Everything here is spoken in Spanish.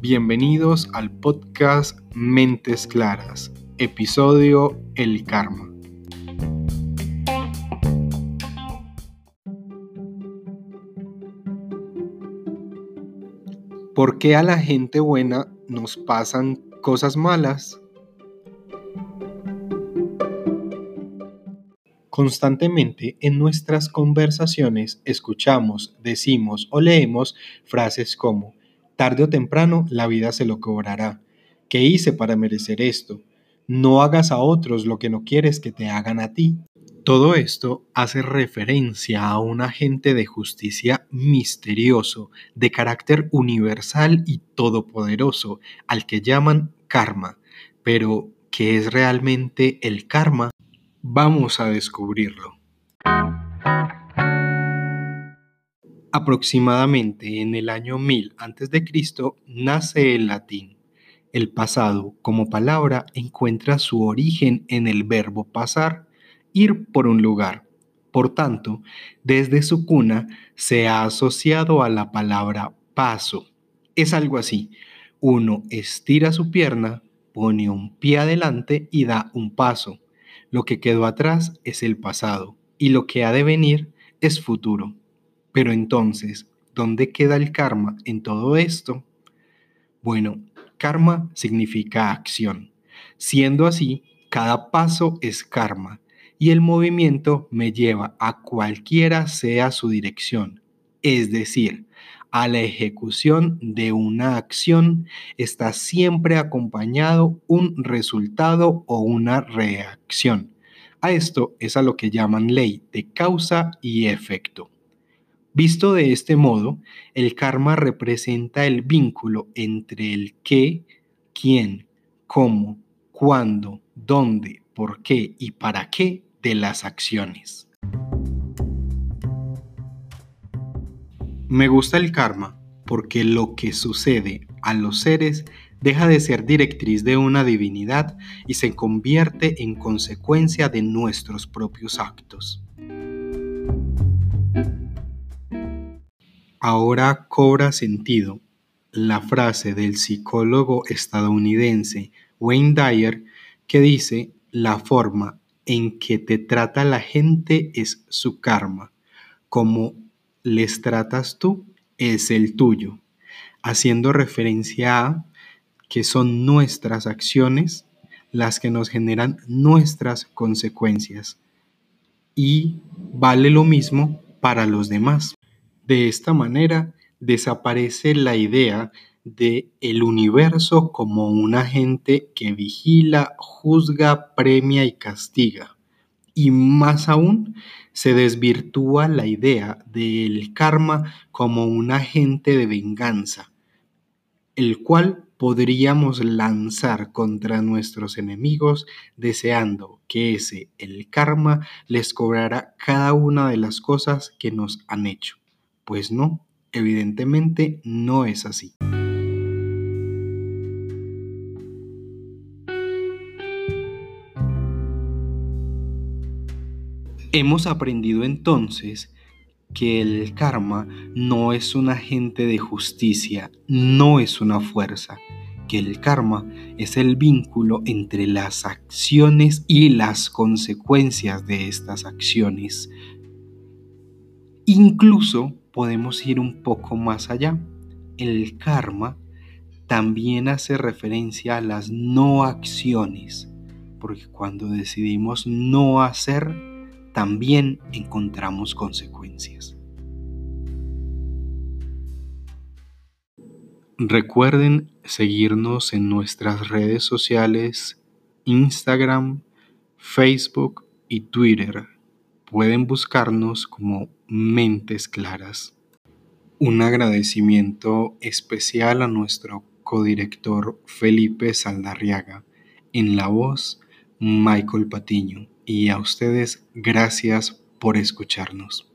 Bienvenidos al podcast Mentes Claras, episodio El Karma. ¿Por qué a la gente buena nos pasan cosas malas? Constantemente en nuestras conversaciones escuchamos, decimos o leemos frases como, tarde o temprano la vida se lo cobrará. ¿Qué hice para merecer esto? No hagas a otros lo que no quieres que te hagan a ti. Todo esto hace referencia a un agente de justicia misterioso, de carácter universal y todopoderoso, al que llaman karma. Pero, ¿qué es realmente el karma? Vamos a descubrirlo. Aproximadamente en el año 1000 a.C. nace el latín. El pasado como palabra encuentra su origen en el verbo pasar, ir por un lugar. Por tanto, desde su cuna se ha asociado a la palabra paso. Es algo así. Uno estira su pierna, pone un pie adelante y da un paso. Lo que quedó atrás es el pasado y lo que ha de venir es futuro. Pero entonces, ¿dónde queda el karma en todo esto? Bueno, karma significa acción. Siendo así, cada paso es karma y el movimiento me lleva a cualquiera sea su dirección. Es decir, a la ejecución de una acción está siempre acompañado un resultado o una reacción. A esto es a lo que llaman ley de causa y efecto. Visto de este modo, el karma representa el vínculo entre el qué, quién, cómo, cuándo, dónde, por qué y para qué de las acciones. Me gusta el karma porque lo que sucede a los seres deja de ser directriz de una divinidad y se convierte en consecuencia de nuestros propios actos. Ahora cobra sentido la frase del psicólogo estadounidense Wayne Dyer que dice, la forma en que te trata la gente es su karma, como les tratas tú es el tuyo, haciendo referencia a que son nuestras acciones las que nos generan nuestras consecuencias. Y vale lo mismo para los demás. De esta manera desaparece la idea de el universo como un agente que vigila, juzga, premia y castiga. Y más aún, se desvirtúa la idea del karma como un agente de venganza, el cual podríamos lanzar contra nuestros enemigos deseando que ese, el karma, les cobrara cada una de las cosas que nos han hecho. Pues no, evidentemente no es así. Hemos aprendido entonces que el karma no es un agente de justicia, no es una fuerza, que el karma es el vínculo entre las acciones y las consecuencias de estas acciones. Incluso podemos ir un poco más allá. El karma también hace referencia a las no acciones, porque cuando decidimos no hacer, también encontramos consecuencias. Recuerden seguirnos en nuestras redes sociales Instagram, Facebook y Twitter. Pueden buscarnos como Mentes Claras. Un agradecimiento especial a nuestro codirector Felipe Saldarriaga. En la voz, Michael Patiño y a ustedes gracias por escucharnos.